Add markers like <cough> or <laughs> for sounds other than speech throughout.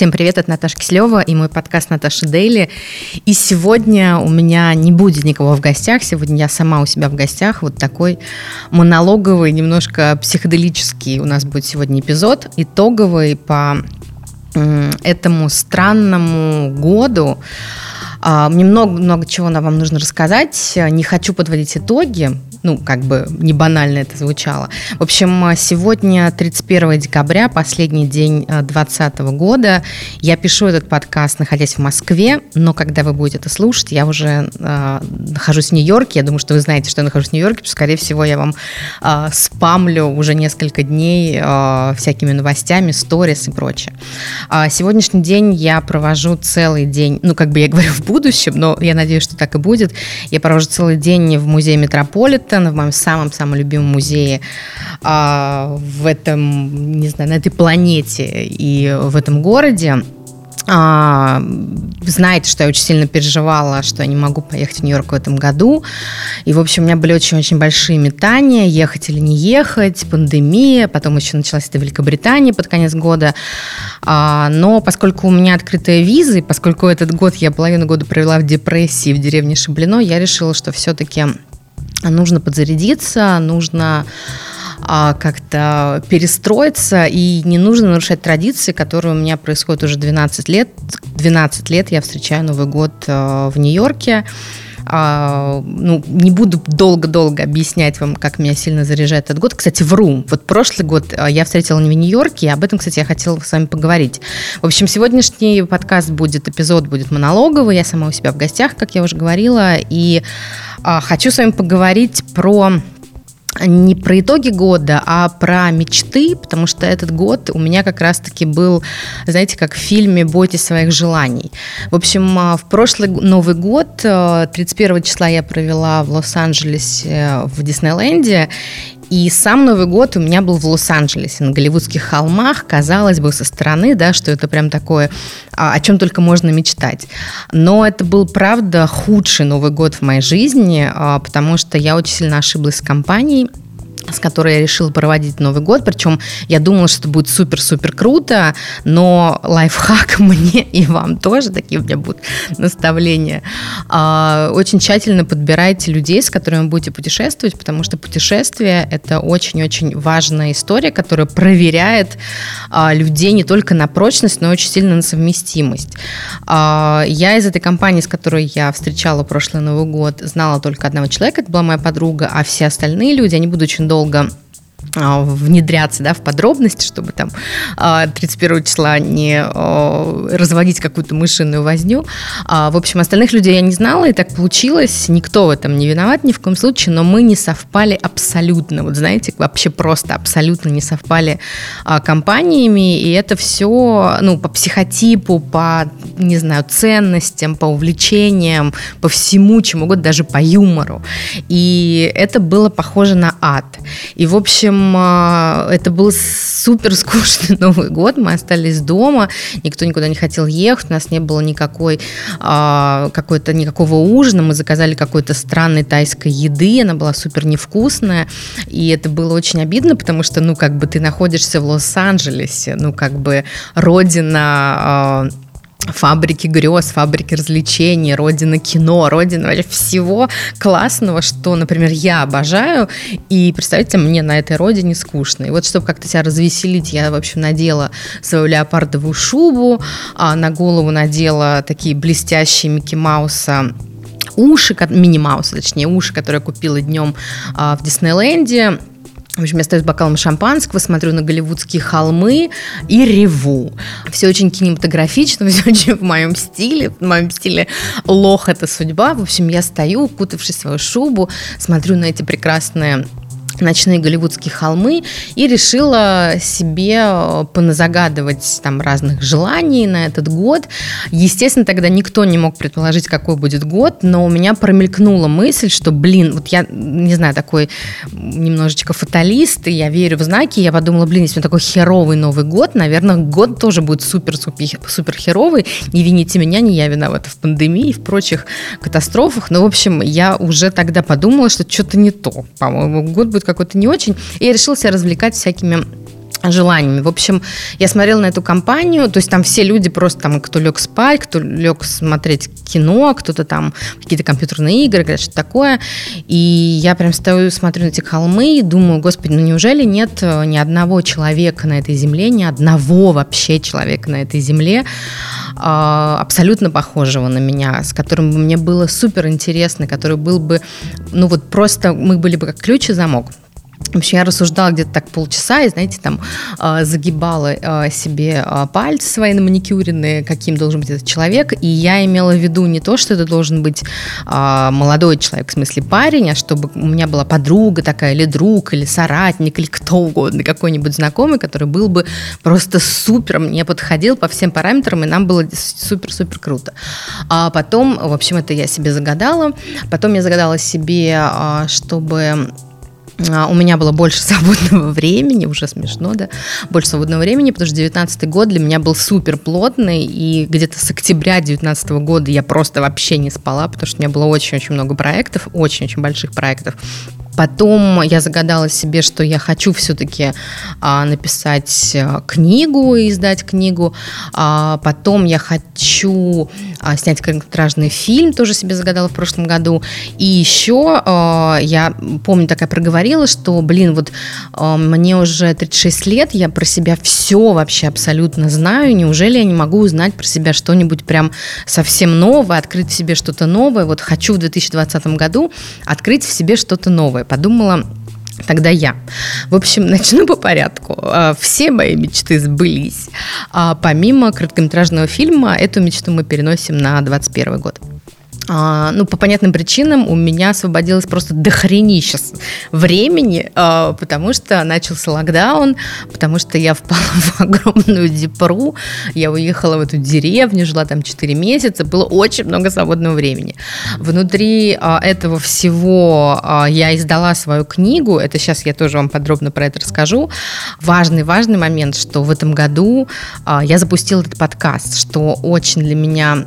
Всем привет, это Наташа Кислева и мой подкаст Наташа Дейли. И сегодня у меня не будет никого в гостях, сегодня я сама у себя в гостях. Вот такой монологовый, немножко психоделический у нас будет сегодня эпизод, итоговый по этому странному году. А, мне много-много чего вам нужно рассказать. Не хочу подводить итоги, ну, как бы не банально это звучало. В общем, сегодня 31 декабря, последний день 2020 года. Я пишу этот подкаст, находясь в Москве, но когда вы будете это слушать, я уже э, нахожусь в Нью-Йорке. Я думаю, что вы знаете, что я нахожусь в Нью-Йорке, потому что, скорее всего, я вам э, спамлю уже несколько дней э, всякими новостями, сторис и прочее. А сегодняшний день я провожу целый день, ну, как бы я говорю в будущем, но я надеюсь, что так и будет. Я провожу целый день в музее Метрополит, Манхэттен, в моем самом-самом любимом музее а, в этом, не знаю, на этой планете и в этом городе. А, знаете, что я очень сильно переживала, что я не могу поехать в Нью-Йорк в этом году. И, в общем, у меня были очень-очень большие метания, ехать или не ехать, пандемия, потом еще началась это Великобритания под конец года. А, но поскольку у меня открытая виза, и поскольку этот год я половину года провела в депрессии в деревне Шаблино, я решила, что все-таки нужно подзарядиться, нужно как-то перестроиться, и не нужно нарушать традиции, которые у меня происходят уже 12 лет. 12 лет я встречаю Новый год а, в Нью-Йорке. А, ну, не буду долго-долго объяснять вам, как меня сильно заряжает этот год. Кстати, вру. Вот прошлый год а, я встретила в Нью-Йорке, и об этом, кстати, я хотела с вами поговорить. В общем, сегодняшний подкаст будет, эпизод будет монологовый. Я сама у себя в гостях, как я уже говорила, и а, хочу с вами поговорить про не про итоги года, а про мечты, потому что этот год у меня как раз-таки был, знаете, как в фильме «Бойтесь своих желаний». В общем, а, в прошлый Новый год, 31 а, числа я провела в Лос-Анджелесе в Диснейленде, и сам Новый год у меня был в Лос-Анджелесе, на Голливудских холмах. Казалось бы, со стороны, да, что это прям такое, а, о чем только можно мечтать. Но это был, правда, худший Новый год в моей жизни, а, потому что я очень сильно ошиблась с компанией с которой я решила проводить Новый год. Причем я думала, что это будет супер-супер круто, но лайфхак <laughs> мне и вам тоже, такие у меня будут наставления. А, очень тщательно подбирайте людей, с которыми вы будете путешествовать, потому что путешествие – это очень-очень важная история, которая проверяет а, людей не только на прочность, но и очень сильно на совместимость. А, я из этой компании, с которой я встречала прошлый Новый год, знала только одного человека, это была моя подруга, а все остальные люди, они будут очень долго. а, внедряться да, в подробности, чтобы там 31 а, числа не разводить какую-то мышиную возню. А, в общем, остальных людей я не знала, и так получилось. Никто в этом не виноват ни в коем случае, но мы не совпали абсолютно. Вот знаете, вообще просто абсолютно не совпали компаниями, и это все ну, по психотипу, по, не знаю, ценностям, по увлечениям, по всему, чему угодно, даже по юмору. И это было похоже на ад. И, в общем, а, это был супер скучный <laughs> Новый год. Мы остались дома, никто никуда не хотел ехать, у нас не было никакой а, какой-то никакого ужина. Мы заказали какой-то странной тайской еды, она была супер невкусная, и это было очень обидно, потому что, ну, как бы ты находишься в Лос-Анджелесе, ну, как бы родина а, фабрики грез, фабрики развлечений, родина кино, родина вообще всего классного, что, например, я обожаю. И, представьте, мне на этой родине скучно. И вот, чтобы как-то себя развеселить, я, в общем, надела свою леопардовую шубу, а на голову надела такие блестящие Микки Мауса уши, мини-мауса, точнее, уши, которые я купила днем а, в Диснейленде. В общем, я стою с бокалом шампанского, смотрю на голливудские холмы и реву. Все очень кинематографично, <laughs> все очень в моем стиле. В моем стиле лох – это судьба. В общем, я стою, укутавшись в свою шубу, смотрю на эти прекрасные ночные голливудские холмы и решила себе э, поназагадывать там разных желаний на этот год. Естественно, тогда никто не мог предположить, какой будет год, но у меня промелькнула мысль, что, блин, вот я, не знаю, такой немножечко фаталист, и я верю в знаки, я подумала, блин, если у меня такой херовый Новый год, наверное, год тоже будет супер-супер херовый, не вините меня, не я виновата в пандемии и в прочих катастрофах, но, в общем, я уже тогда подумала, что что-то не то, по-моему, год будет какой-то не очень. И я решила себя развлекать всякими желаниями. В общем, я смотрела на эту компанию, то есть там все люди просто там, кто лег спать, кто лег смотреть кино, кто-то там какие-то компьютерные игры, говорят, что такое. И я прям стою, смотрю на эти холмы и думаю, господи, ну неужели нет э, ни одного человека на этой земле, ни одного вообще человека на этой земле, а, абсолютно похожего на меня, с которым бы мне было супер интересно, который был бы, ну вот просто мы были бы как ключ и замок. В общем, я рассуждала где-то так полчаса и, знаете, там э, загибала э, себе э, пальцы свои на маникюренные, каким должен быть этот человек. И я имела в виду не то, что это должен быть молодой человек, в смысле парень, а чтобы у меня была подруга такая, или друг, или соратник, или кто угодно, какой-нибудь знакомый, который был бы просто супер, мне подходил по всем параметрам, и нам было супер-супер круто. А потом, в общем, это я себе загадала. Потом я загадала себе, чтобы у меня было больше <laughs> свободного времени, уже смешно, да, больше свободного времени, потому что 19 год для меня был супер плотный, и где-то с октября 19 года я просто вообще не спала, потому что у меня было очень-очень много проектов, очень-очень больших проектов. Потом я загадала себе, что я хочу все-таки а, написать а, книгу и издать книгу. А, потом я хочу а, снять короткометражный фильм, тоже себе загадала в прошлом году. И еще а, я помню, такая проговорила, что, блин, вот а, мне уже 36 лет, я про себя все вообще абсолютно знаю. Неужели я не могу узнать про себя что-нибудь прям совсем новое, открыть в себе что-то новое? Вот хочу в 2020 году открыть в себе что-то новое подумала, Тогда я. В общем, <laughs> начну по порядку. А, все мои мечты сбылись. А помимо короткометражного фильма, эту мечту мы переносим на 2021 год. А, ну, по понятным причинам у меня освободилось просто дохренища времени, а, потому что начался локдаун, потому что я впала в огромную депру, я уехала в эту деревню, жила там 4 месяца, было очень много свободного времени. Внутри а, этого всего я издала свою книгу, это сейчас я тоже вам подробно про это расскажу. Важный, важный момент, что в этом году я запустила этот подкаст, что очень для меня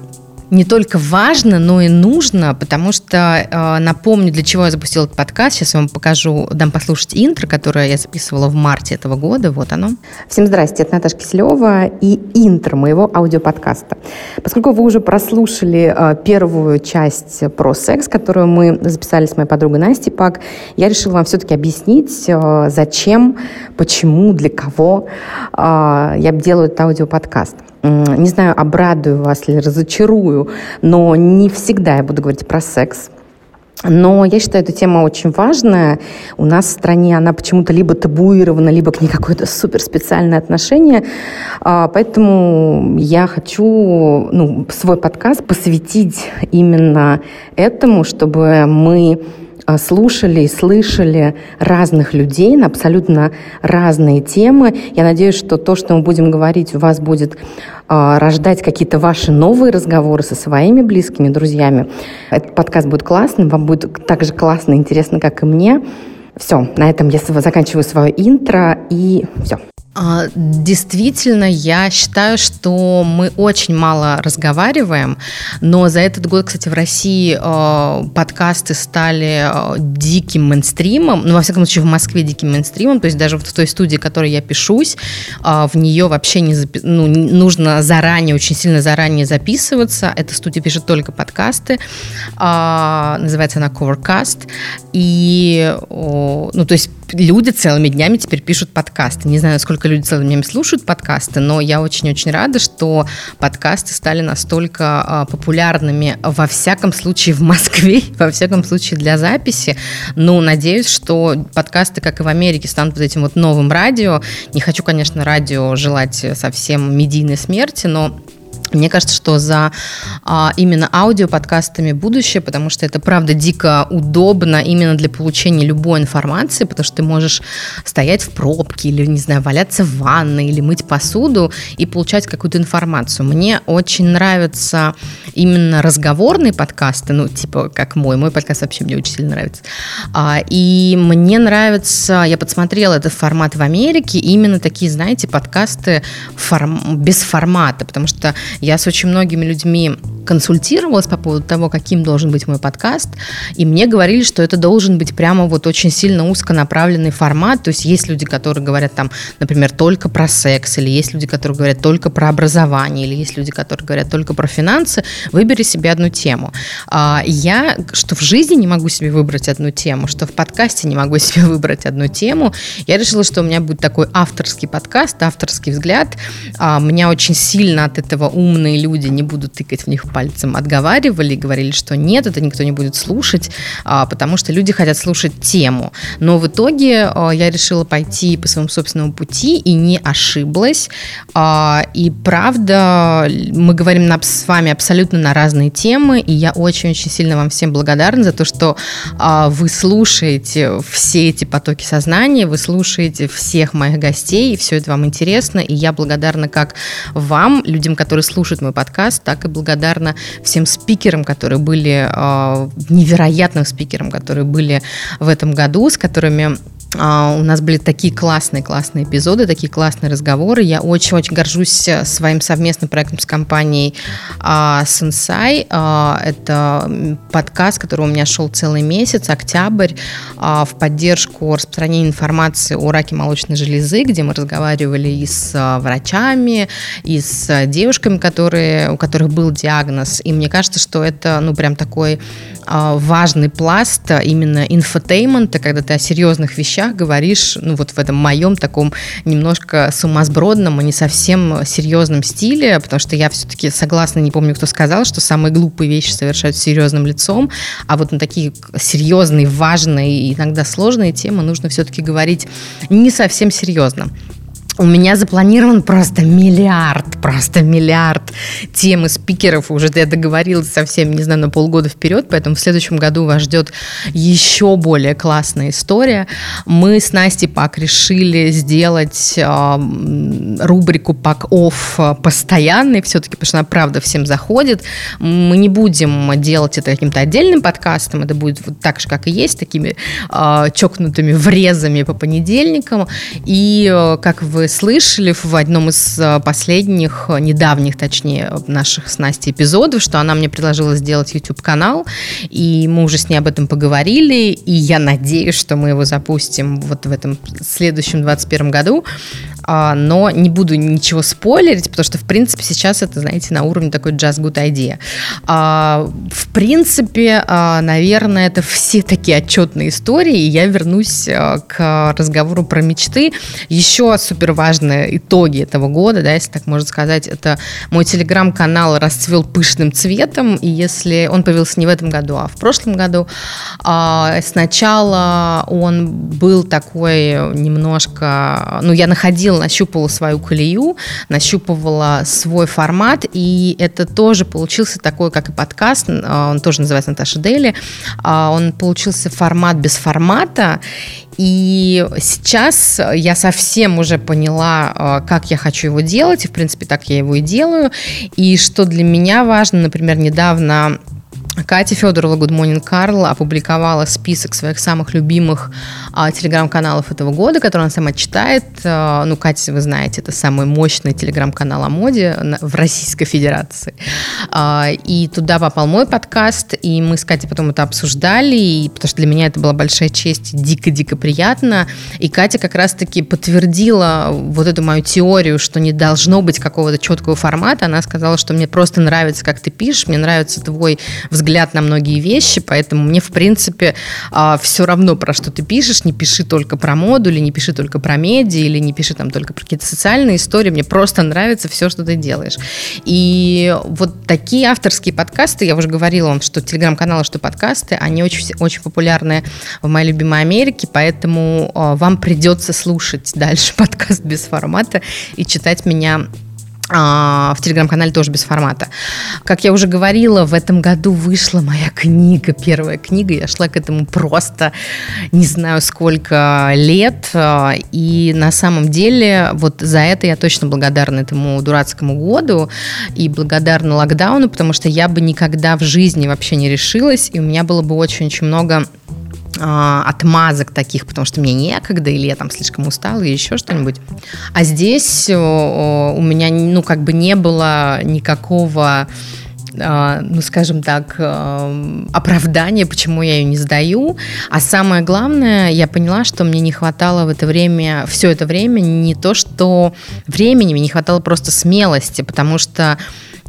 не только важно, но и нужно, потому что, э, напомню, для чего я запустила этот подкаст. Сейчас я вам покажу, дам послушать интро, которое я записывала в марте этого года. Вот оно. Всем здрасте, это Наташа Киселева и интро моего аудиоподкаста. Поскольку вы уже прослушали э, первую часть про секс, которую мы записали с моей подругой Настей Пак, я решила вам все-таки объяснить, э, зачем, почему, для кого я делаю этот аудиоподкаст не знаю, обрадую вас или разочарую, но не всегда я буду говорить про секс. Но я считаю, эта тема очень важная. У нас в стране она почему-то либо табуирована, либо к ней какое-то суперспециальное отношение. А, поэтому я хочу ну, свой подкаст посвятить именно этому, чтобы мы слушали и слышали разных людей на абсолютно разные темы. Я надеюсь, что то, что мы будем говорить, у вас будет а, рождать какие-то ваши новые разговоры со своими близкими, друзьями. Этот подкаст будет классным, вам будет так же классно и интересно, как и мне. Все, на этом я заканчиваю свое интро и все. А, действительно, я считаю, что мы очень мало разговариваем, но за этот год, кстати, в России э, подкасты стали э, диким мейнстримом, ну, во всяком случае, в Москве диким мейнстримом, то есть даже в той студии, в которой я пишусь, в нее вообще не запи- ну, нужно заранее, очень сильно заранее записываться. Эта студия пишет только подкасты, называется она Covercast, и, ну, то есть люди целыми днями теперь пишут подкасты. Не знаю, сколько люди целыми днями слушают подкасты, но я очень-очень рада, что подкасты стали настолько а, популярными, во всяком случае в Москве, <laughs> во всяком случае для записи. Ну, надеюсь, что подкасты, как и в Америке, станут вот этим вот новым радио. Не хочу, конечно, радио желать совсем медийной смерти, но мне кажется, что за а, именно аудиоподкастами будущее, потому что это, правда, дико удобно именно для получения любой информации, потому что ты можешь стоять в пробке или, не знаю, валяться в ванной или мыть посуду и получать какую-то информацию. Мне очень нравятся именно разговорные подкасты, ну, типа, как мой. Мой подкаст вообще мне очень сильно нравится. А, и мне нравится, я подсмотрела этот формат в Америке, именно такие, знаете, подкасты форм, без формата, потому что Я с очень многими людьми консультировалась по поводу того, каким должен быть мой подкаст, и мне говорили, что это должен быть прямо вот очень сильно узконаправленный формат, то есть есть люди, которые говорят там, например, только про секс, или есть люди, которые говорят только про образование, или есть люди, которые говорят только про финансы, выбери себе одну тему. А я, что в жизни не могу себе выбрать одну тему, что в подкасте не могу <laughs> себе выбрать одну тему, я решила, что у меня будет такой авторский подкаст, авторский взгляд. А меня очень сильно от этого умные люди не будут тыкать в них пальцем отговаривали говорили, что нет, это никто не будет слушать, а, потому что люди хотят слушать тему. Но в итоге а, я решила пойти по своему собственному пути и не ошиблась. А, и правда, мы говорим с вами абсолютно на разные темы, и я очень-очень сильно вам всем благодарна за то, что вы слушаете все эти потоки сознания, вы слушаете всех моих гостей, и все это вам интересно, и я благодарна как вам, людям, которые слушают мой подкаст, так и благодарна всем спикерам, которые были, а, невероятным спикерам, которые были в этом году, с которыми а, у нас были такие классные, классные эпизоды, такие классные разговоры. Я очень-очень горжусь э, своим совместным проектом с компанией а, Sensai. А, это подкаст, который у меня шел целый месяц, октябрь, в поддержку распространения информации о раке молочной железы, где мы разговаривали и с врачами, и с девушками, которые, у которых был диагноз. И мне кажется, что это, ну, прям такой важный пласт именно infotainment а, когда ты о серьезных вещах вещах говоришь, ну вот в этом моем таком немножко сумасбродном и не совсем серьезном стиле, потому что я все-таки согласна, не помню, кто сказал, что самые глупые вещи совершают серьезным лицом, а вот на такие серьезные, важные и иногда сложные темы нужно все-таки говорить не совсем серьезно. У меня запланирован просто миллиард, просто миллиард тем и спикеров. Уже я договорилась совсем, не знаю, на полгода вперед, поэтому в следующем году вас ждет еще более классная история. Мы с Настей Пак решили сделать э, рубрику Пак-Офф постоянной все-таки, потому что она правда всем заходит. Мы не будем делать это каким-то отдельным подкастом, это будет вот так же, как и есть, такими э, чокнутыми врезами по понедельникам. И, э, как вы слышали в одном из э, последних, э, недавних, точнее, наших с Настей эпизодов, что она мне предложила сделать YouTube-канал, и мы уже с ней об этом поговорили, и я надеюсь, что мы его запустим вот в этом следующем 2021 году. А, но не буду ничего спойлерить, потому что, в принципе, сейчас это, знаете, на уровне такой just good idea. А, в принципе, а, наверное, это все такие отчетные истории, и я вернусь к разговору про мечты. Еще супер важные итоги этого года, да, если так можно сказать, это мой телеграм-канал расцвел пышным цветом, и если он появился не в этом году, а в прошлом году, сначала он был такой немножко, ну, я находила ходила, нащупывала свою колею, нащупывала свой формат, и это тоже получился такой, как и подкаст, а, он тоже называется Наташа Дели, а, он получился формат без формата, и сейчас я совсем уже поняла, а, как я хочу его делать, и, в принципе, так я его и делаю. И что для меня важно, например, недавно Катя Федорова Good Morning Carl опубликовала список своих самых любимых а, телеграм-каналов этого года, которые она сама читает. А, ну, Катя, вы знаете, это самый мощный телеграм-канал о моде в Российской Федерации. А, и туда попал мой подкаст, и мы с Катей потом это обсуждали, и, потому что для меня это была большая честь, дико-дико приятно. И Катя как раз-таки подтвердила вот эту мою теорию, что не должно быть какого-то четкого формата. Она сказала, что мне просто нравится, как ты пишешь, мне нравится твой взгляд взгляд на многие вещи, поэтому мне, в принципе, а, все равно, про что ты пишешь, не пиши только про моду, или не пиши только про медиа, или не пиши там только про какие-то социальные истории, мне просто нравится все, что ты делаешь. И вот такие авторские подкасты, я уже говорила вам, что телеграм-каналы, что подкасты, они очень, очень популярны в моей любимой Америке, поэтому а, вам придется слушать дальше <laughs> подкаст без формата и читать меня в телеграм-канале тоже без формата. Как я уже говорила, в этом году вышла моя книга, первая книга. Я шла к этому просто не знаю сколько лет. А, и на самом деле вот за это я точно благодарна этому дурацкому году и благодарна локдауну, потому что я бы никогда в жизни вообще не решилась, и у меня было бы очень-очень много а, отмазок таких, потому что мне некогда, или я там слишком устала, или еще что-нибудь. А здесь у меня, ну, как бы не было никакого а, ну, скажем так, оправдания, почему я ее не сдаю. А самое главное, я поняла, что мне не хватало в это время, все это время не то, что времени, мне не хватало просто смелости, потому что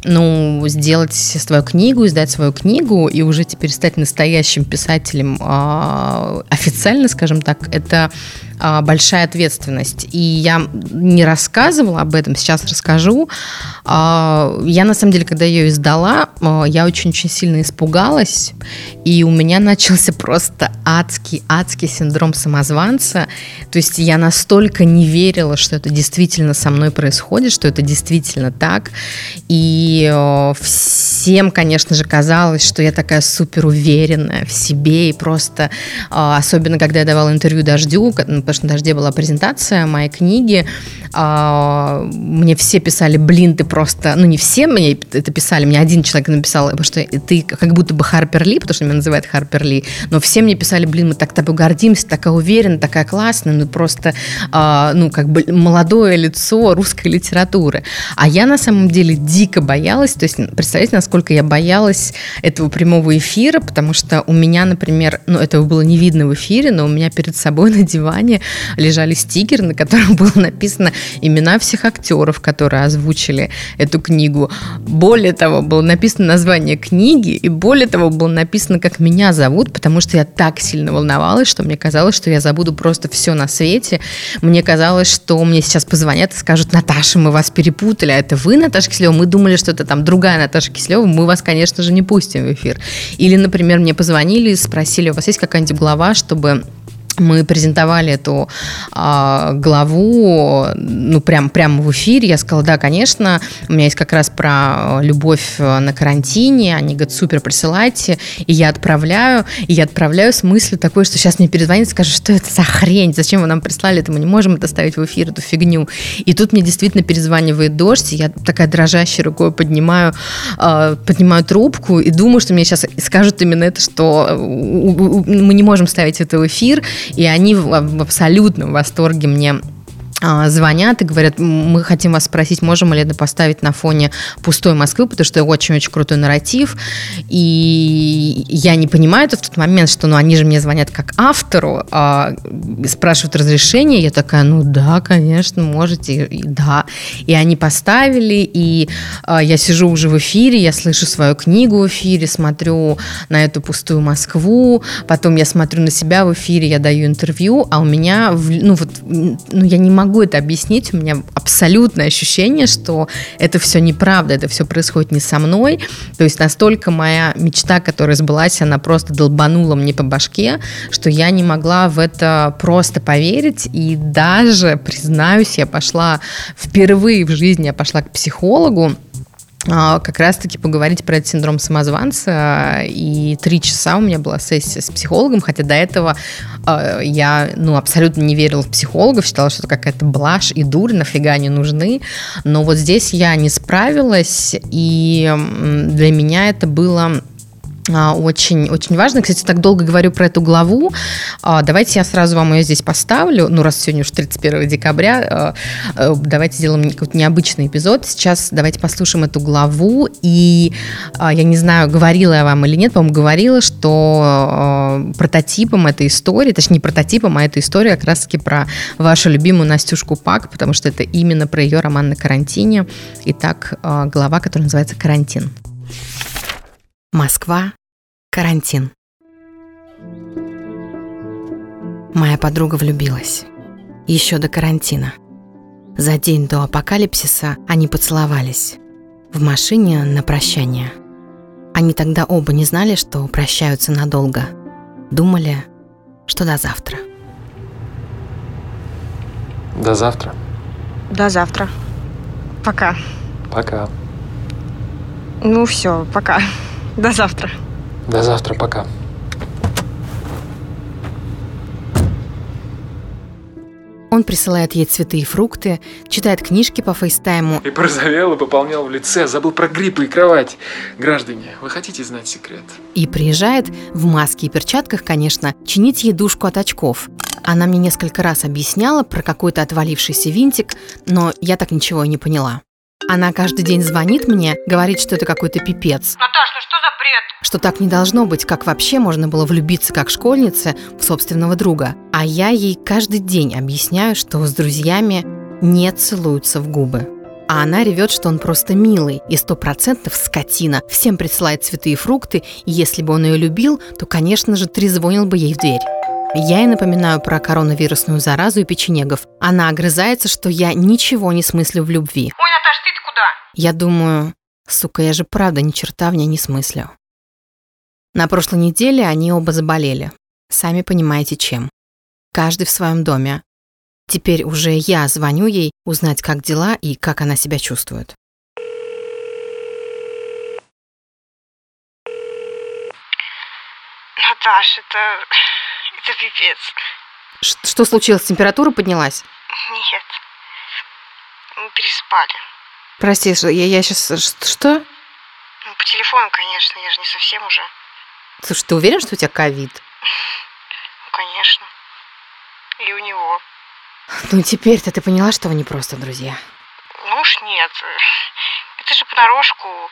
ну, сделать свою книгу, издать свою книгу и уже теперь стать настоящим писателем э, официально, скажем так, это а, большая ответственность. И я не рассказывала об этом, сейчас расскажу. А, я, на самом деле, когда ее издала, а, я очень-очень сильно испугалась, и у меня начался просто адский, адский синдром самозванца. То есть я настолько не верила, что это действительно со мной происходит, что это действительно так. И всем, конечно же, казалось, что я такая супер уверенная в себе, и просто, особенно когда я давала интервью «Дождю», потому что на «Дожде» была презентация моей книги. А, мне все писали, блин, ты просто... Ну, не все мне это писали, мне один человек написал, что ты как будто бы Харпер Ли, потому что меня называют Харпер Ли, но все мне писали, блин, мы так тобой гордимся, такая уверенная, такая классная, ну, просто, а, ну, как бы молодое лицо русской литературы. А я на самом деле дико боялась, то есть, представляете, насколько я боялась этого прямого эфира, потому что у меня, например, ну, этого было не видно в эфире, но у меня перед собой на диване стене лежали стикеры, на которых <laughs> было написано имена всех актеров, которые озвучили эту книгу. Более того, было написано название книги, и более того, было написано, как меня зовут, потому что я так сильно волновалась, что мне казалось, что я забуду просто все на свете. Мне казалось, что мне сейчас позвонят и скажут, Наташа, мы вас перепутали, а это вы, Наташа Киселева? Мы думали, что это там другая Наташа Киселева, мы вас, конечно же, не пустим в эфир. Или, например, мне позвонили и спросили, у вас есть какая-нибудь глава, чтобы мы презентовали эту а, главу, ну, прям, прямо в эфире. Я сказала, да, конечно, у меня есть как раз про любовь на карантине. Они говорят, супер, присылайте. И я отправляю. И я отправляю с мыслью такой, что сейчас мне перезвонит и скажет, что это за хрень, зачем вы нам прислали это, мы не можем это ставить в эфир, эту фигню. И тут мне действительно перезванивает дождь, и я такая дрожащей рукой поднимаю, э, поднимаю трубку и думаю, что мне сейчас скажут именно это, что мы не можем ставить это в эфир, и они в, абсолютном восторге мне звонят и говорят, мы хотим вас спросить, можем ли это поставить на фоне пустой Москвы, потому что очень-очень крутой нарратив. И я не понимаю это в тот момент, что ну, они же мне звонят как автору, а, спрашивают разрешение. Я такая, ну да, конечно, можете. И, да. И они поставили, и а, я сижу уже в эфире, я слышу свою книгу в эфире, смотрю на эту пустую Москву, потом я смотрю на себя в эфире, я даю интервью, а у меня, ну вот, ну я не могу могу это объяснить, у меня абсолютное ощущение, что это все неправда, это все происходит не со мной. То есть настолько моя мечта, которая сбылась, она просто долбанула мне по башке, что я не могла в это просто поверить. И даже, признаюсь, я пошла впервые в жизни, я пошла к психологу, как раз-таки поговорить про этот синдром самозванца. И три часа у меня была сессия с психологом, хотя до этого э, я ну, абсолютно не верила в психологов, считала, что это какая-то блажь и дурь, нафига они нужны. Но вот здесь я не справилась, и для меня это было а, очень, очень важно. Кстати, так долго говорю про эту главу. А, давайте я сразу вам ее здесь поставлю. Ну, раз сегодня уж 31 декабря, а, давайте сделаем какой-то необычный эпизод. Сейчас давайте послушаем эту главу. И я не знаю, говорила я вам или нет, по-моему, говорила, что прототипом этой истории, точнее, не прототипом, а эта история как раз-таки про вашу любимую Настюшку Пак, потому что это именно про ее роман на карантине. Итак, глава, которая называется «Карантин». Москва. Карантин. Моя подруга влюбилась. Еще до карантина. За день до апокалипсиса они поцеловались. В машине на прощание. Они тогда оба не знали, что прощаются надолго. Думали, что до завтра. До завтра. До завтра. Пока. Пока. Ну все, пока. До завтра. До завтра, пока. Он присылает ей цветы и фрукты, читает книжки по фейстайму. И порозовел, и пополнел в лице, забыл про гриппы и кровать. Граждане, вы хотите знать секрет? И приезжает в маске и перчатках, конечно, чинить ей душку от очков. Она мне несколько раз объясняла про какой-то отвалившийся винтик, но я так ничего и не поняла. Она каждый день звонит мне, говорит, что это какой-то пипец. Наташ, ну что за бред? Что так не должно быть, как вообще можно было влюбиться как школьнице в собственного друга. А я ей каждый день объясняю, что с друзьями не целуются в губы. А она ревет, что он просто милый и сто процентов скотина. Всем присылает цветы и фрукты, и если бы он ее любил, то, конечно же, трезвонил бы ей в дверь. Я ей напоминаю про коронавирусную заразу и печенегов. Она огрызается, что я ничего не смыслю в любви. Ой, Наташ, ты-то куда? Я думаю, сука, я же правда ни черта в ней не смыслю. На прошлой неделе они оба заболели. Сами понимаете, чем. Каждый в своем доме. Теперь уже я звоню ей узнать, как дела и как она себя чувствует. Наташ, это... это пипец. Ш- что случилось? Температура поднялась? Нет. Мы переспали. Прости, что- я, я сейчас... Что? Ну, по телефону, конечно, я же не совсем уже. Слушай, ты уверен, что у тебя ковид? Ну, конечно. И у него. Ну, теперь-то ты поняла, что вы не просто друзья. Ну уж нет. Это же понарошку.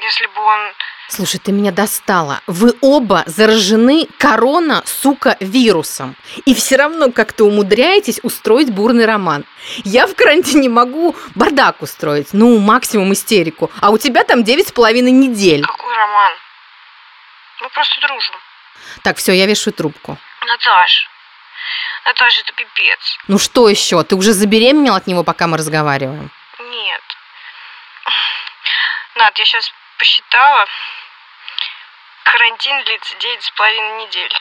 Если бы он... Слушай, ты меня достала. Вы оба заражены корона, сука, вирусом. И все равно как-то умудряетесь устроить бурный роман. Я в карантине могу бардак устроить, ну, максимум истерику. А у тебя там девять с половиной недель. Какой роман? Мы просто дружим. Так, все, я вешаю трубку. Наташ. Наташ, это пипец. Ну что еще? Ты уже забеременел от него, пока мы разговариваем? Нет. Над, я сейчас посчитала. Карантин длится девять с половиной недель.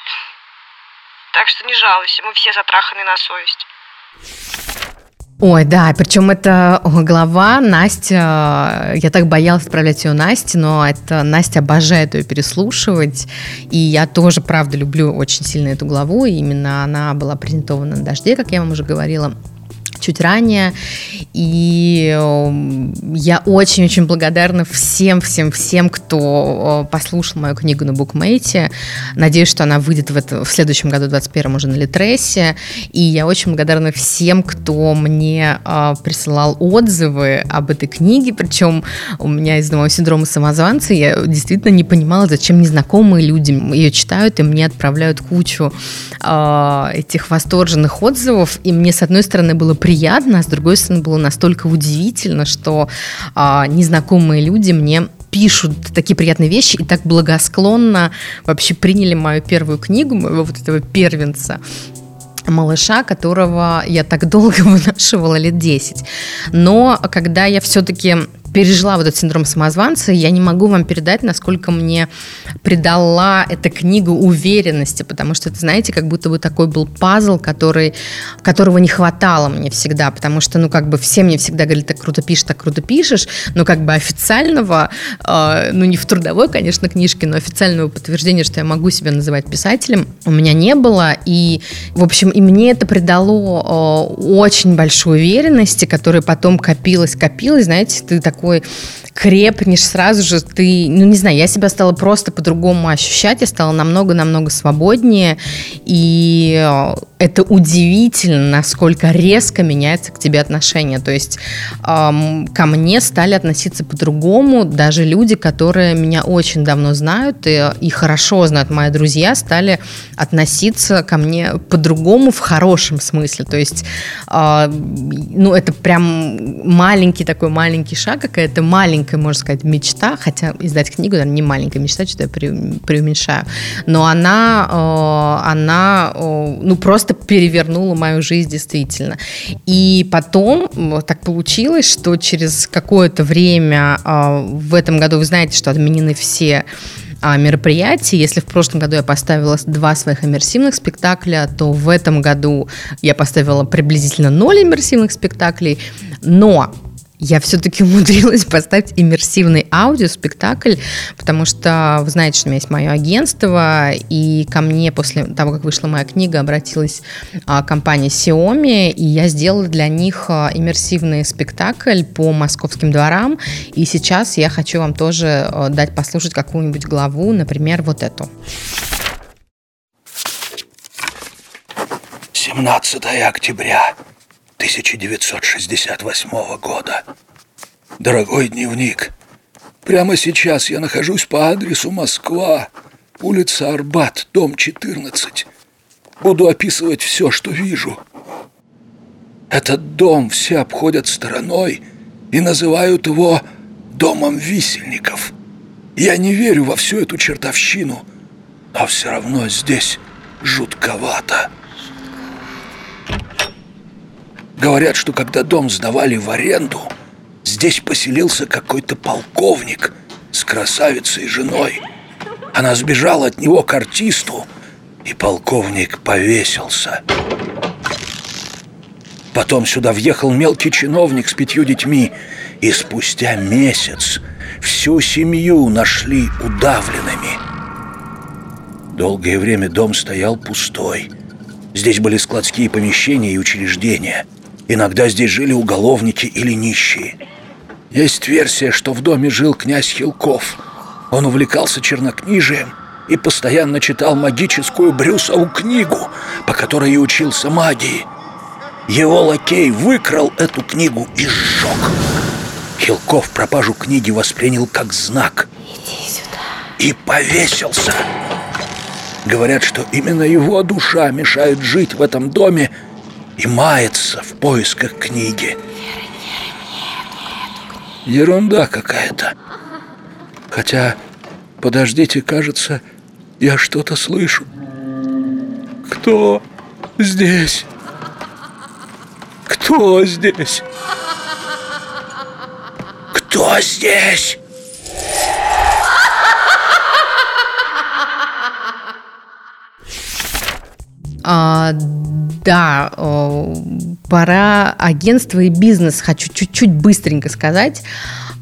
Так что не жалуйся, мы все затраханы на совесть. Ой, да, причем это глава Настя, я так боялась отправлять ее Насте, но это Настя обожает ее переслушивать, и я тоже, правда, люблю очень сильно эту главу, и именно она была презентована на «Дожде», как я вам уже говорила, чуть ранее. И э, я очень-очень благодарна всем-всем-всем, кто э, послушал мою книгу на букмейте. Надеюсь, что она выйдет в, это, в следующем году, 21 уже на Литресе. И я очень благодарна всем, кто мне э, присылал отзывы об этой книге. Причем у меня из-за моего синдрома самозванца я действительно не понимала, зачем незнакомые люди ее читают и мне отправляют кучу э, этих восторженных отзывов. И мне, с одной стороны, было приятно, а с другой стороны, было настолько удивительно, что а, незнакомые люди мне пишут такие приятные вещи и так благосклонно вообще приняли мою первую книгу, моего вот этого первенца малыша, которого я так долго <laughs> вынашивала, лет 10. Но когда я все-таки пережила вот этот синдром самозванца, я не могу вам передать, насколько мне придала эта книга уверенности, потому что, это, знаете, как будто бы такой был пазл, который, которого не хватало мне всегда, потому что, ну, как бы все мне всегда говорили, так круто пишешь, так круто пишешь, но как бы официального, э, ну, не в трудовой, конечно, книжке, но официального подтверждения, что я могу себя называть писателем, у меня не было, и, в общем, и мне это придало э, очень большую уверенности, которая потом копилась, копилась, знаете, ты такой крепнешь сразу же, ты, ну не знаю, я себя стала просто по-другому ощущать, я стала намного-намного свободнее, и э, это удивительно, насколько резко меняется к тебе отношение, то есть эм, ко мне стали относиться по-другому, даже люди, которые меня очень давно знают и, и хорошо знают, мои друзья, стали относиться ко мне по-другому в хорошем смысле, то есть, э, ну это прям маленький такой маленький шаг, какая-то маленькая маленькая, можно сказать, мечта, хотя издать книгу, наверное, не маленькая мечта, что я преуменьшаю, но она, э, она э, ну, просто перевернула мою жизнь действительно. И потом так получилось, что через какое-то время э, в этом году, вы знаете, что отменены все мероприятий. Если в прошлом году я поставила два своих иммерсивных спектакля, то в этом году я поставила приблизительно ноль иммерсивных спектаклей. Но я все-таки <laughs> умудрилась поставить иммерсивный аудиоспектакль, потому что вы знаете, что у меня есть мое агентство, и ко мне после того, как вышла моя книга, обратилась а, компания Xiaomi, и я сделала для них а, иммерсивный спектакль по московским дворам, и сейчас я хочу вам тоже а, дать послушать какую-нибудь главу, например, вот эту. 17 октября 1968 года. Дорогой дневник, прямо сейчас я нахожусь по адресу Москва, улица Арбат, дом 14. Буду описывать все, что вижу. Этот дом все обходят стороной и называют его домом висельников. Я не верю во всю эту чертовщину, но все равно здесь жутковато. Говорят, что когда дом сдавали в аренду, здесь поселился какой-то полковник с красавицей женой. Она сбежала от него к артисту, и полковник повесился. Потом сюда въехал мелкий чиновник с пятью детьми, и спустя месяц всю семью нашли удавленными. Долгое время дом стоял пустой. Здесь были складские помещения и учреждения – Иногда здесь жили уголовники или нищие. Есть версия, что в доме жил князь Хилков. Он увлекался чернокнижием и постоянно читал магическую Брюсову книгу, по которой и учился магии. Его лакей выкрал эту книгу и сжег. Хилков пропажу книги воспринял как знак. Иди сюда. И повесился. Говорят, что именно его душа мешает жить в этом доме и мается в поисках книги. Ерунда какая-то. Хотя, подождите, кажется, я что-то слышу. Кто здесь? Кто здесь? Кто здесь? А, да, пора агентство и бизнес. Хочу чуть-чуть быстренько сказать.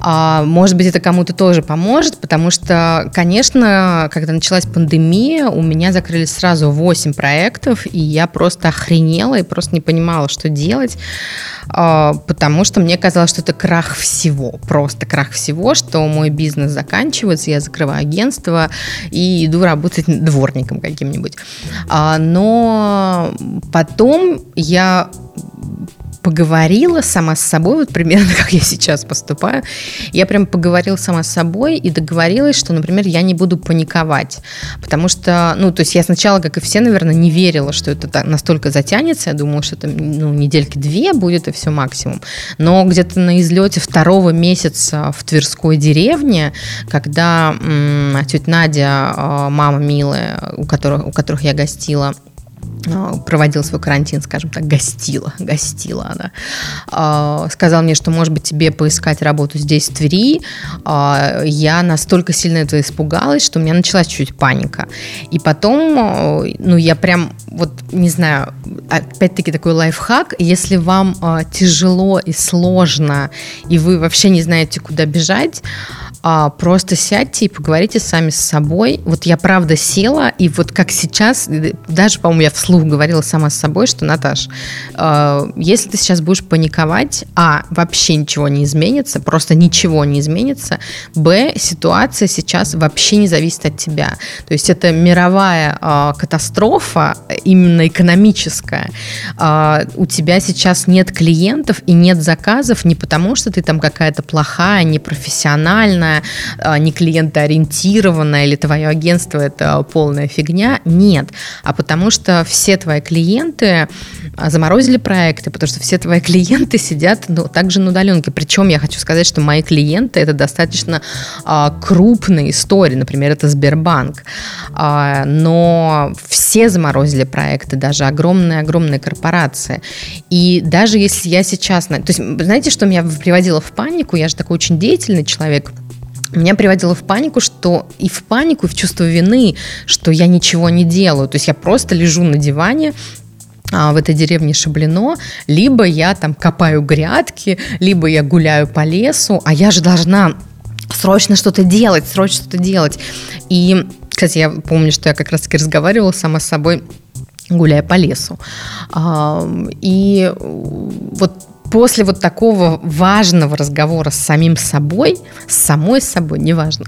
А, может быть, это кому-то тоже поможет, потому что, конечно, когда началась пандемия, у меня закрылись сразу 8 проектов, и я просто охренела и просто не понимала, что делать, а, потому что мне казалось, что это крах всего, просто крах всего, что мой бизнес заканчивается, я закрываю агентство и иду работать дворником каким-нибудь. А, но потом я поговорила сама с собой, вот примерно <laughs> как я сейчас поступаю. Я прям поговорила сама с собой и договорилась, что, например, я не буду паниковать. Потому что, ну, то есть я сначала, как и все, наверное, не верила, что это настолько затянется. Я думала, что это, ну, недельки две будет и все максимум. Но где-то на излете второго месяца в Тверской деревне, когда м- тетя Надя, а, мама милая, у которых, у которых я гостила, проводила свой карантин, скажем так, гостила, <laughs> гостила она. А, сказал мне, что, может быть, тебе поискать работу здесь, в Твери. А, я настолько сильно этого испугалась, что у меня началась чуть паника. И потом, ну, я прям, вот, не знаю, опять-таки такой лайфхак, если вам тяжело и сложно, и вы вообще не знаете, куда бежать, а, просто сядьте и поговорите сами с собой. Вот я правда села, и вот как сейчас, даже, по-моему, я вслух говорила сама с собой, что, Наташ, э, если ты сейчас будешь паниковать, а, вообще ничего не изменится, просто ничего не изменится, б, ситуация сейчас вообще не зависит от тебя. То есть это мировая э, катастрофа, именно экономическая. Э, у тебя сейчас нет клиентов и нет заказов не потому, что ты там какая-то плохая, непрофессиональная, а, не клиентоориентированная или твое агентство это полная фигня. Нет. А потому что все твои клиенты а, заморозили проекты, потому что все твои <laughs> клиенты сидят ну, также на удаленке. Причем я хочу сказать, что мои клиенты это достаточно а, крупные истории. Например, это Сбербанк. А, но все заморозили проекты, даже огромные-огромные корпорации. И даже если я сейчас... То есть, знаете, что меня приводило в панику? Я же такой очень деятельный человек – меня приводило в панику, что и в панику, и в чувство вины, что я ничего не делаю. То есть я просто лежу на диване, а, в этой деревне Шаблино, либо я там копаю грядки, либо я гуляю по лесу, а я же должна срочно что-то делать, срочно что-то делать. И, кстати, я помню, что я как раз-таки разговаривала сама с собой, гуляя по лесу. И вот после вот такого важного разговора с самим собой, с самой собой, неважно,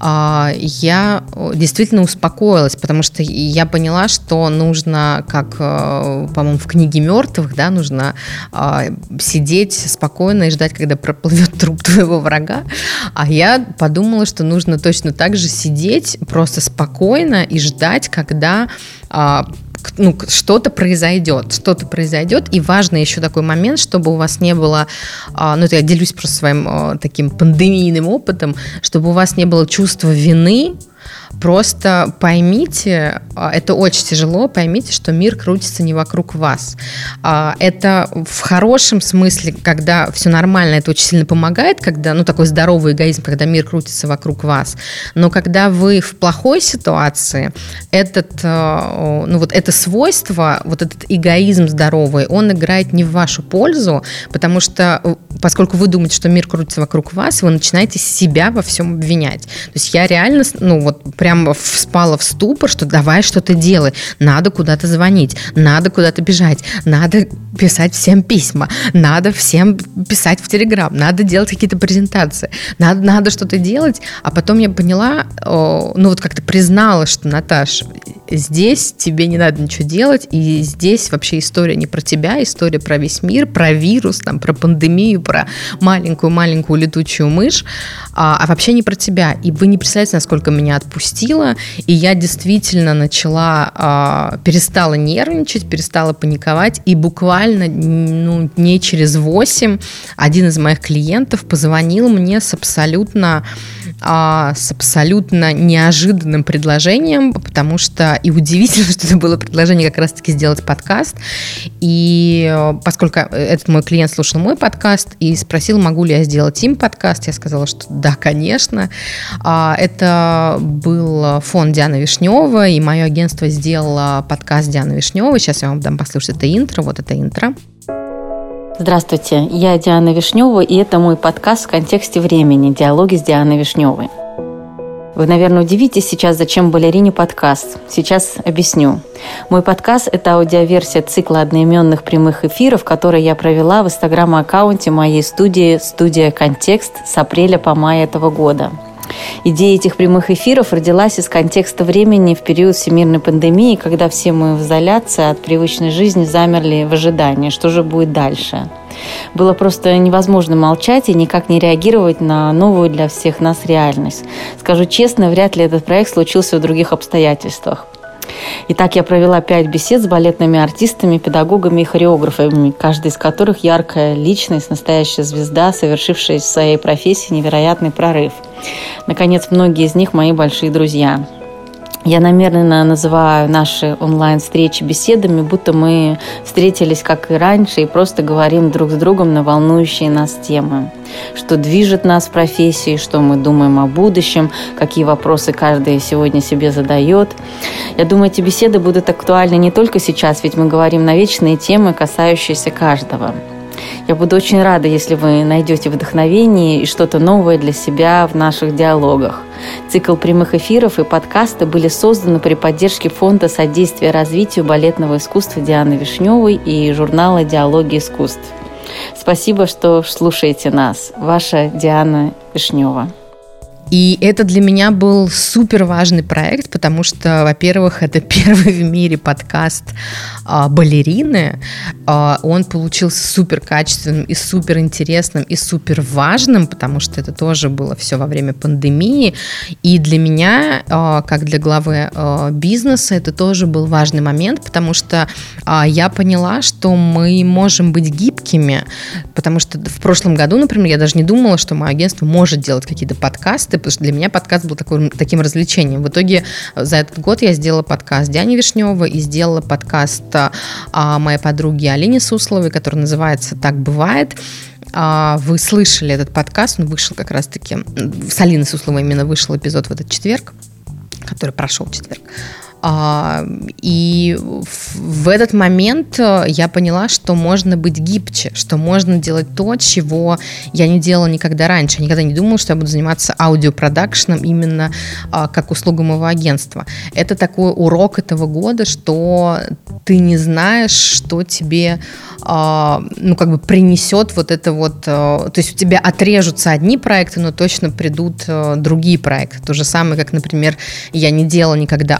а, я действительно успокоилась, потому что я поняла, что нужно, как, э, по-моему, в книге мертвых, да, нужно а, сидеть спокойно и ждать, когда проплывет труп твоего врага. А я подумала, что нужно точно так же сидеть просто спокойно и ждать, когда а, ну, что-то произойдет, что-то произойдет, и важно еще такой момент, чтобы у вас не было, а, ну, это я делюсь просто своим а, таким пандемийным опытом, чтобы у вас не было чувства вины, Просто поймите, а, это очень тяжело, поймите, что мир крутится не вокруг вас. А, это в хорошем смысле, когда все нормально, это очень сильно помогает, когда, ну, такой здоровый эгоизм, когда мир крутится вокруг вас. Но когда вы в плохой ситуации, этот, а, ну, вот это свойство, вот этот эгоизм здоровый, он играет не в вашу пользу, потому что, поскольку вы думаете, что мир крутится вокруг вас, вы начинаете себя во всем обвинять. То есть я реально, ну, вот прям вспала в ступор, что давай что-то делай, надо куда-то звонить, надо куда-то бежать, надо писать всем письма, надо всем писать в Телеграм, надо делать какие-то презентации, надо, надо что-то делать, а потом я поняла, ну вот как-то признала, что, Наташ, здесь тебе не надо ничего делать, и здесь вообще история не про тебя, история про весь мир, про вирус, там, про пандемию, про маленькую-маленькую летучую мышь, а, а вообще не про тебя. И вы не представляете, насколько меня отпустила, и я действительно начала, э, перестала нервничать, перестала паниковать, и буквально ну, не через 8 один из моих клиентов позвонил мне с абсолютно а, с абсолютно неожиданным предложением, потому что и удивительно, <laughs> что это было предложение как раз-таки сделать подкаст. И э, поскольку этот мой клиент слушал мой подкаст и спросил, могу ли я сделать им подкаст, я сказала, что да, конечно. А, это был фонд Дианы Вишнева, и мое агентство сделало подкаст Дианы Вишневой. Сейчас я вам дам послушать это интро, вот это интро. Здравствуйте, я Диана Вишнева, и это мой подкаст в контексте времени «Диалоги с Дианой Вишневой». Вы, наверное, удивитесь сейчас, зачем балерине подкаст. Сейчас объясню. Мой подкаст – это аудиоверсия цикла одноименных прямых эфиров, которые я провела в инстаграм-аккаунте моей студии «Студия Контекст» с апреля по май этого года – Идея этих прямых эфиров родилась из контекста времени в период всемирной пандемии, когда все мы в изоляции от привычной жизни замерли в ожидании, что же будет дальше. Было просто невозможно молчать и никак не реагировать на новую для всех нас реальность. Скажу честно, вряд ли этот проект случился в других обстоятельствах. Итак, я провела пять бесед с балетными артистами, педагогами и хореографами, каждый из которых яркая личность, настоящая звезда, совершившая в своей профессии невероятный прорыв. Наконец, многие из них мои большие друзья. Я намеренно называю наши онлайн-встречи беседами, будто мы встретились, как и раньше, и просто говорим друг с другом на волнующие нас темы. Что движет нас в профессии, что мы думаем о будущем, какие вопросы каждый сегодня себе задает. Я думаю, эти беседы будут актуальны не только сейчас, ведь мы говорим на вечные темы, касающиеся каждого. Я буду очень рада, если вы найдете вдохновение и что-то новое для себя в наших диалогах. Цикл прямых эфиров и подкасты были созданы при поддержке Фонда содействия развитию балетного искусства Дианы Вишневой и журнала «Диалоги искусств». Спасибо, что слушаете нас. Ваша Диана Вишнева. И это для меня был супер важный проект, потому что, во-первых, это <laughs> первый в мире подкаст а, балерины. А, он получился супер качественным и супер интересным и супер важным, потому что это тоже было все во время пандемии. И для меня, а, как для главы а, бизнеса, это тоже был важный момент, потому что а, я поняла, что мы можем быть гибкими, потому что в прошлом году, например, я даже не думала, что мое агентство может делать какие-то подкасты, потому что для меня подкаст был такой, таким развлечением. В итоге э, за этот год я сделала подкаст Диане Вишневой и сделала подкаст а, моей подруги Алине Сусловой, который называется «Так бывает». А, вы слышали этот подкаст, он вышел как раз-таки, с Алиной Сусловой именно вышел эпизод в этот четверг, который прошел четверг. А, и в этот момент э, я поняла, что можно быть гибче, что можно делать то, чего я не делала никогда раньше. Я никогда не думала, что я буду заниматься аудиопродакшеном именно а, как услуга моего агентства. Это такой урок этого года, что ты не знаешь, что тебе а, ну, как бы принесет вот это вот, то есть у тебя отрежутся одни проекты, но точно придут другие проекты. То же самое, как, например, я не делала никогда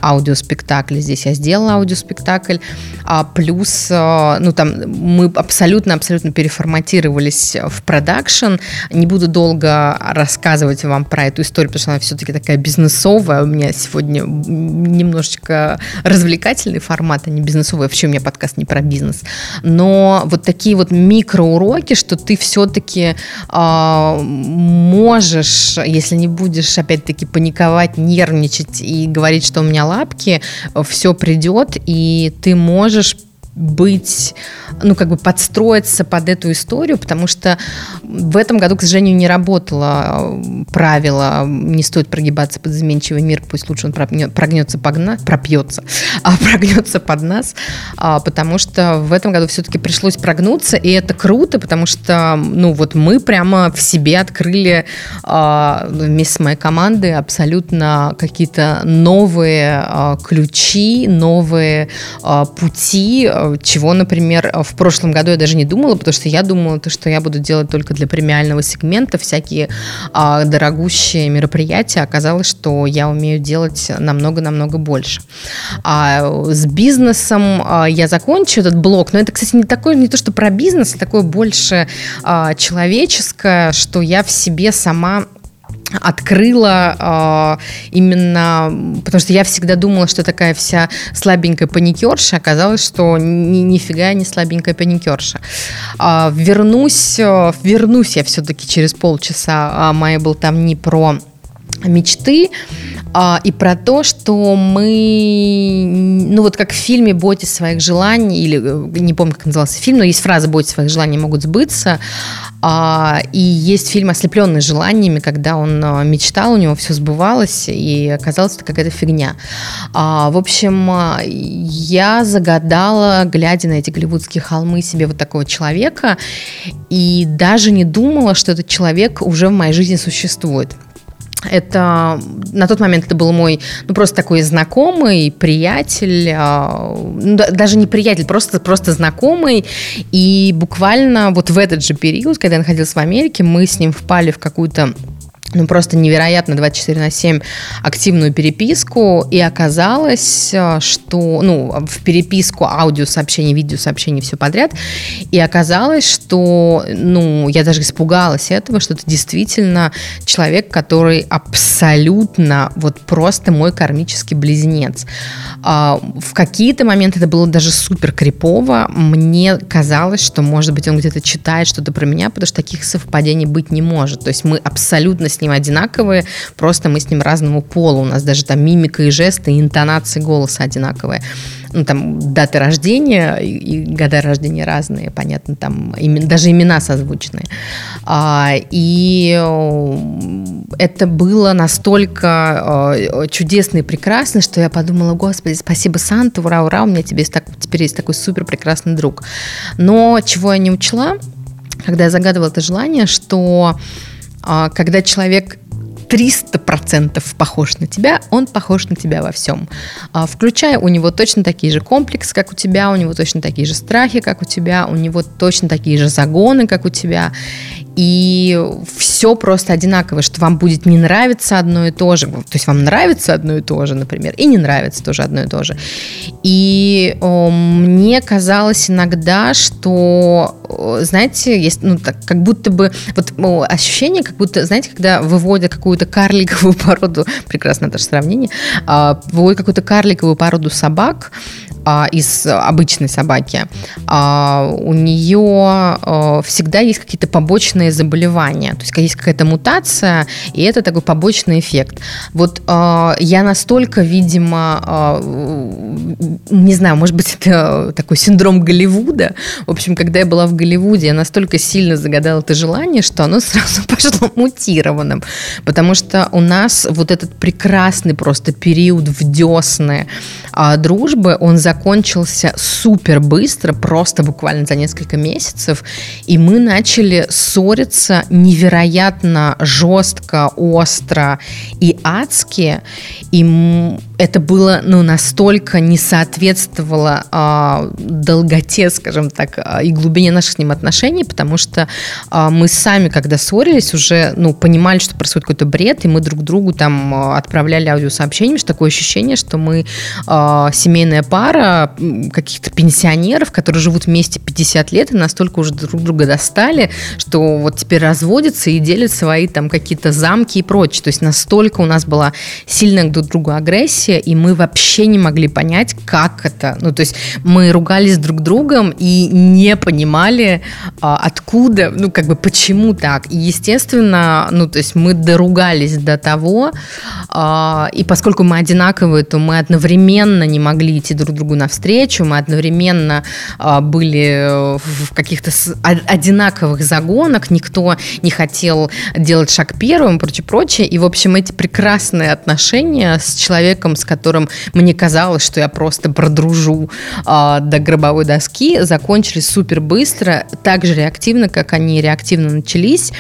аудиоспектакли здесь, я сделала аудиоспектакль, а плюс, ну, там, мы абсолютно-абсолютно переформатировались в продакшн. Не буду долго рассказывать вам про эту историю, потому что она все-таки такая бизнесовая. У меня сегодня немножечко развлекательный формат, а не бизнесовый. Вообще у меня подкаст не про бизнес. Но вот такие вот микроуроки, что ты все-таки э, можешь, если не будешь, опять-таки, паниковать, нервничать и говорить, что у меня лапки, все придет, и ты можешь быть, ну, как бы подстроиться под эту историю, потому что в этом году, к сожалению, не работало э, правило «не стоит прогибаться под изменчивый мир, пусть лучше он прогнется, погна, пропьется, <laughs> а прогнется под нас», а, потому что в этом году все-таки пришлось прогнуться, и это круто, потому что, ну, вот мы прямо в себе открыли а, вместе с моей командой абсолютно какие-то новые а, ключи, новые пути, чего, например, в прошлом году я даже не думала, потому что я думала, то, что я буду делать только для премиального сегмента всякие а, дорогущие мероприятия. Оказалось, что я умею делать намного-намного больше. А с бизнесом а, я закончу этот блок, но это, кстати, не такое, не то, что про бизнес, а такое больше а, человеческое, что я в себе сама открыла э, именно, потому что я всегда думала, что такая вся слабенькая паникерша, оказалось, что ни, нифига не слабенькая паникерша. Э, вернусь, э, вернусь я все-таки через полчаса, а моя был там не про мечты, а, и про то, что мы, ну вот как в фильме «Бойтесь своих желаний», или э, не помню, как назывался фильм, но есть фраза «Бойтесь своих желаний могут сбыться», а, и есть фильм «Ослепленный желаниями», когда он а, мечтал, у него все сбывалось, и оказалось, это какая-то фигня. А, в общем, я загадала, глядя на эти голливудские холмы, себе вот такого человека, и даже не думала, что этот человек уже в моей жизни существует. Это на тот момент это был мой, ну просто такой знакомый, приятель, ну, даже не приятель, просто просто знакомый. И буквально вот в этот же период, когда я находилась в Америке, мы с ним впали в какую-то ну, просто невероятно 24 на 7 активную переписку, и оказалось, э, что, ну, в переписку аудиосообщений, видеосообщений, все подряд, и оказалось, что, ну, я даже испугалась этого, что это действительно человек, который абсолютно вот просто мой кармический близнец. А, в какие-то моменты это было даже супер крипово, мне казалось, что, может быть, он где-то читает что-то про меня, потому что таких совпадений быть не может, то есть мы абсолютно с ним одинаковые, просто мы с ним разному пола. У нас даже там мимика и жесты, и интонации голоса одинаковые. Ну, там даты рождения и, года рождения разные, понятно, там имен, даже имена созвучные. А, и это было настолько э, чудесно и прекрасно, что я подумала, господи, спасибо, Санта, ура, ура, у меня тебе есть так, теперь есть такой супер прекрасный друг. Но чего я не учла, когда я загадывала это желание, что когда человек 300% похож на тебя, он похож на тебя во всем. А, включая у него точно такие же комплексы, как у тебя, у него точно такие же страхи, как у тебя, у него точно такие же загоны, как у тебя и все просто одинаково, что вам будет не нравиться одно и то же, то есть вам нравится одно и то же, например, и не нравится тоже одно и то же. И о, мне казалось иногда, что, знаете, есть, ну, так, как будто бы, вот ощущение, как будто, знаете, когда выводят какую-то карликовую породу, <laughs> прекрасное тоже сравнение, а, выводят какую-то карликовую породу собак, а, из обычной собаки, а, у нее а, всегда есть какие-то побочные латентные заболевания. То есть есть какая-то мутация, и это такой побочный эффект. Вот э, я настолько, видимо, э, не знаю, может быть, <laughs> это такой синдром Голливуда. В общем, когда я была в Голливуде, я настолько сильно загадала это желание, что оно <laughs> сразу пошло мутированным. Потому что у нас вот этот прекрасный просто период в десны э, дружбы, он закончился супер быстро, просто буквально за несколько месяцев, и мы начали ссориться невероятно жестко, остро и адски, и это было ну, настолько не соответствовало э, долготе, скажем так, и глубине наших с ним отношений, потому что э, мы сами, когда ссорились, уже ну, понимали, что происходит какой-то бред, и мы друг другу там отправляли аудиосообщения, что такое ощущение, что мы э, семейная пара каких-то пенсионеров, которые живут вместе 50 лет и настолько уже друг друга достали, что вот теперь разводятся и делят свои там какие-то замки и прочее. То есть настолько у нас была сильная друг к другу агрессия, и мы вообще не могли понять, как это. Ну, то есть мы ругались друг другом и не понимали, а, откуда, ну, как бы, почему так. И, естественно, ну, то есть мы доругались до того, а, и поскольку мы одинаковые, то мы одновременно не могли идти друг другу навстречу, мы одновременно а, были в каких-то одинаковых загонах, никто не хотел делать шаг первым, прочее, прочее. И, в общем, эти прекрасные отношения с человеком, с которым мне казалось, что я просто продружу э, до гробовой доски, закончились супер быстро, так же реактивно, как они реактивно начались.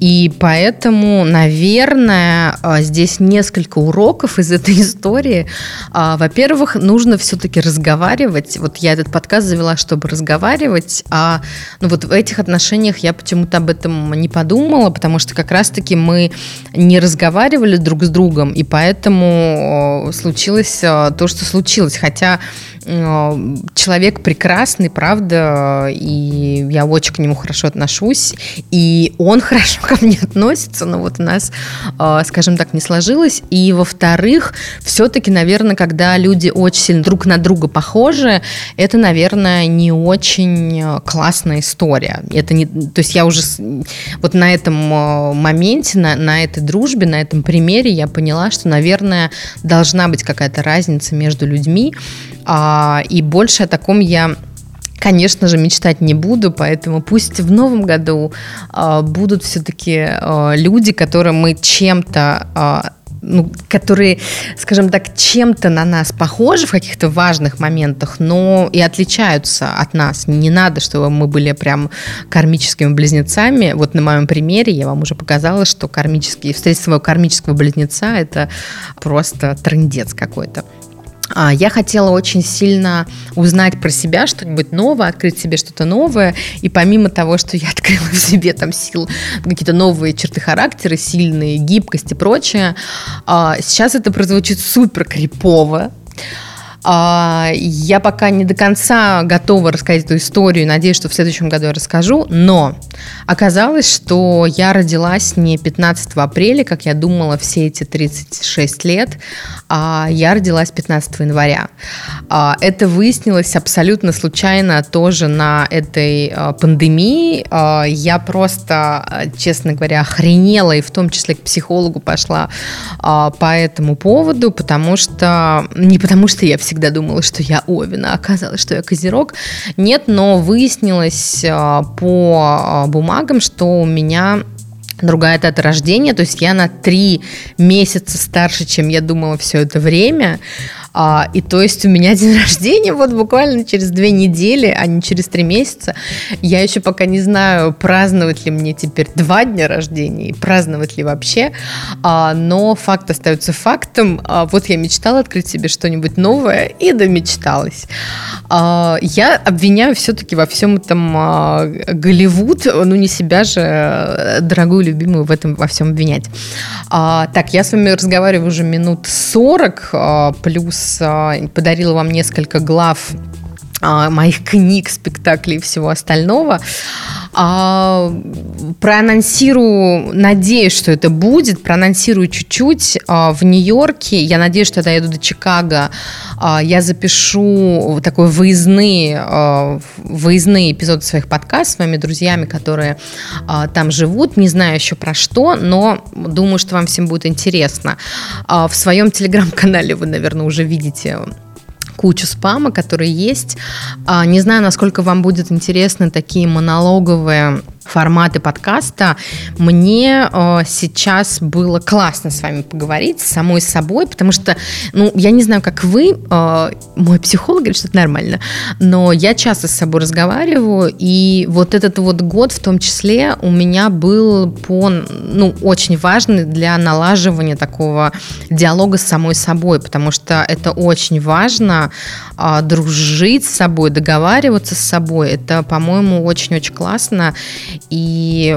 И поэтому, наверное, э, здесь несколько уроков из этой истории. Э, во-первых, нужно все-таки разговаривать. Вот я этот подкаст завела, чтобы разговаривать, а ну, вот в этих отношениях я почему-то об этом не подумала, потому что как раз-таки мы не разговаривали друг с другом, и поэтому случилось э, то, что случилось. Хотя человек прекрасный, правда, и я очень к нему хорошо отношусь, и он <laughs> хорошо ко мне относится, но вот у нас, э, скажем так, не сложилось. И, во-вторых, все-таки, наверное, когда люди очень сильно друг на друга похожи, это, наверное, не очень классная история. Это не, то есть я уже вот на этом моменте, на, на этой дружбе, на этом примере я поняла, что, наверное, должна быть какая-то разница между людьми, а, и больше о таком я конечно же, мечтать не буду, поэтому пусть в новом году э, будут все-таки э, люди, которые мы чем-то э, ну, которые, скажем так, чем-то на нас похожи в каких-то важных моментах, но и отличаются от нас. Не надо, чтобы мы были прям кармическими близнецами. Вот на моем примере я вам уже показала, что кармический, встретить своего кармического близнеца – это просто трендец какой-то. А, я хотела очень сильно узнать про себя что-нибудь новое, открыть себе что-то новое. И помимо того, что я <laughs> открыла в себе там сил, какие-то новые черты характера, сильные, гибкость и прочее, а, сейчас это прозвучит супер крипово. А, я пока не до конца готова рассказать эту историю, надеюсь, что в следующем году я расскажу, но оказалось, что я родилась не 15 апреля, как я думала все эти 36 лет, а я родилась 15 января. А, это выяснилось абсолютно случайно тоже на этой а, пандемии. Я просто, честно говоря, охренела и в том числе к психологу пошла по этому поводу, потому что не потому что я всегда всегда думала, что я Овина, оказалось, что я Козерог. Нет, но выяснилось а, по а, бумагам, что у меня другая дата рождения, то есть я на три месяца старше, чем я думала все это время. А, и то есть у меня <laughs> день рождения вот буквально через две недели, а не через три месяца. Я еще пока не знаю, праздновать ли мне теперь два дня рождения и праздновать ли вообще. А, но факт остается фактом. А, вот я мечтала открыть себе что-нибудь новое и домечталась. А, я обвиняю все-таки во всем этом а, Голливуд, ну не себя же, э, дорогую любимую, в этом во всем обвинять. А, так, я с вами разговариваю уже минут 40 а, плюс подарила вам несколько глав а, моих книг, спектаклей и всего остального. А, проанонсирую, надеюсь, что это будет, проанонсирую чуть-чуть. А, в Нью-Йорке, я надеюсь, что я доеду до Чикаго, а, я запишу такой выездные, а, выездные эпизоды своих подкастов с моими друзьями, которые а, там живут. Не знаю еще про что, но думаю, что вам всем будет интересно. А, в своем телеграм-канале вы, наверное, уже видите кучу спама, который есть. А, не знаю, насколько вам будет интересны такие монологовые форматы подкаста. Мне э, сейчас было классно с вами поговорить, с самой собой, потому что, ну, я не знаю, как вы, э, мой психолог говорит, что это нормально, но я часто с собой разговариваю, и вот этот вот год в том числе у меня был по, ну, очень важный для налаживания такого диалога с самой собой, потому что это очень важно э, дружить с собой, договариваться с собой. Это, по-моему, очень-очень классно. И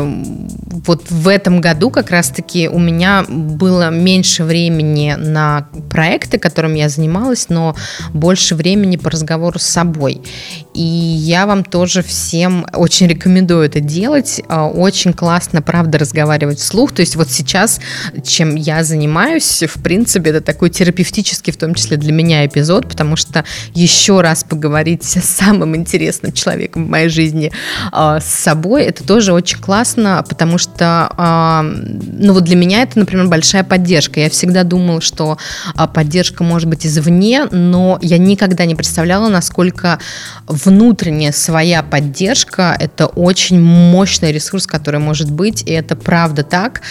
вот в этом году как раз-таки у меня было меньше времени на проекты, которыми я занималась, но больше времени по разговору с собой. И я вам тоже всем очень рекомендую это делать. А, очень классно, правда, разговаривать вслух. То есть вот сейчас, чем я занимаюсь, в принципе, это такой терапевтический, в том числе для меня эпизод, потому что еще раз поговорить с самым интересным человеком в моей жизни а, с собой, это тоже очень классно, потому что, а, ну вот для меня это, например, большая поддержка. Я всегда думала, что поддержка может быть извне, но я никогда не представляла, насколько внутренняя своя поддержка – это очень мощный ресурс, который может быть, и это правда так.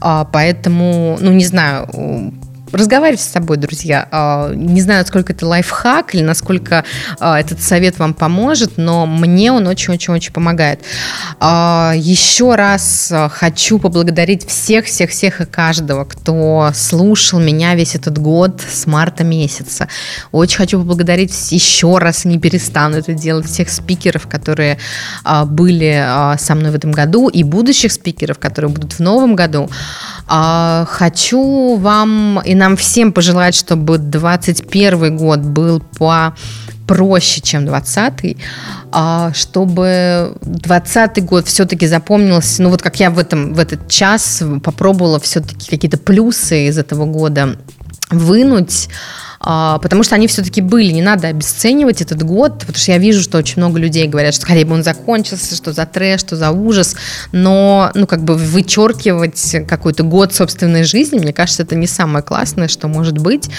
А, поэтому, ну, не знаю, разговаривайте с собой, друзья. А, не знаю, насколько это лайфхак или насколько а, этот совет вам поможет, но мне он очень-очень-очень помогает. А, еще раз хочу поблагодарить всех-всех-всех и каждого, кто слушал меня весь этот год с марта месяца. Очень хочу поблагодарить еще раз, не перестану это делать, всех спикеров, которые были со мной в этом году, и будущих спикеров, которые будут в новом году. Хочу вам и нам всем пожелать, чтобы 2021 год был по проще, чем 20 а чтобы 20 год все-таки запомнился, ну вот как я в, этом, в этот час попробовала все-таки какие-то плюсы из этого года вынуть, а, потому что они все-таки были. Не надо обесценивать этот год, потому что я вижу, что очень много людей говорят, что скорее бы он закончился, что за трэш, что за ужас, но, ну, как бы вычеркивать какой-то год собственной жизни, мне кажется, это не самое классное, что может быть.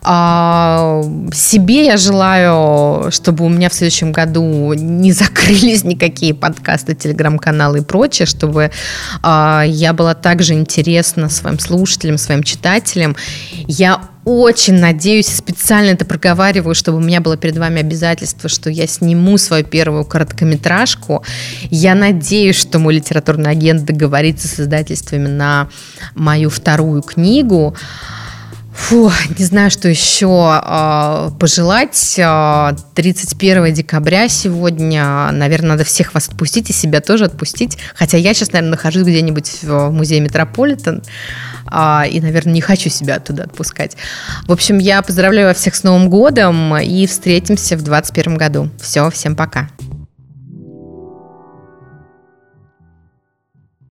А, себе я желаю, чтобы у меня в следующем году не <laughs> закрылись никакие подкасты, телеграм-каналы и прочее, чтобы а, я была также интересна своим слушателям, своим читателям. Я очень надеюсь, специально это проговариваю, чтобы у меня было перед вами обязательство, что я сниму свою первую короткометражку. Я надеюсь, что мой литературный агент договорится с издательствами на мою вторую книгу. Фу, не знаю, что еще э, пожелать. 31 а, декабря сегодня, наверное, надо всех вас отпустить и себя тоже отпустить. Хотя я сейчас, наверное, нахожусь где-нибудь в музее Метрополитен э, и, наверное, не хочу себя оттуда отпускать. В общем, я поздравляю всех с Новым годом и встретимся в 2021 году. Все, всем пока.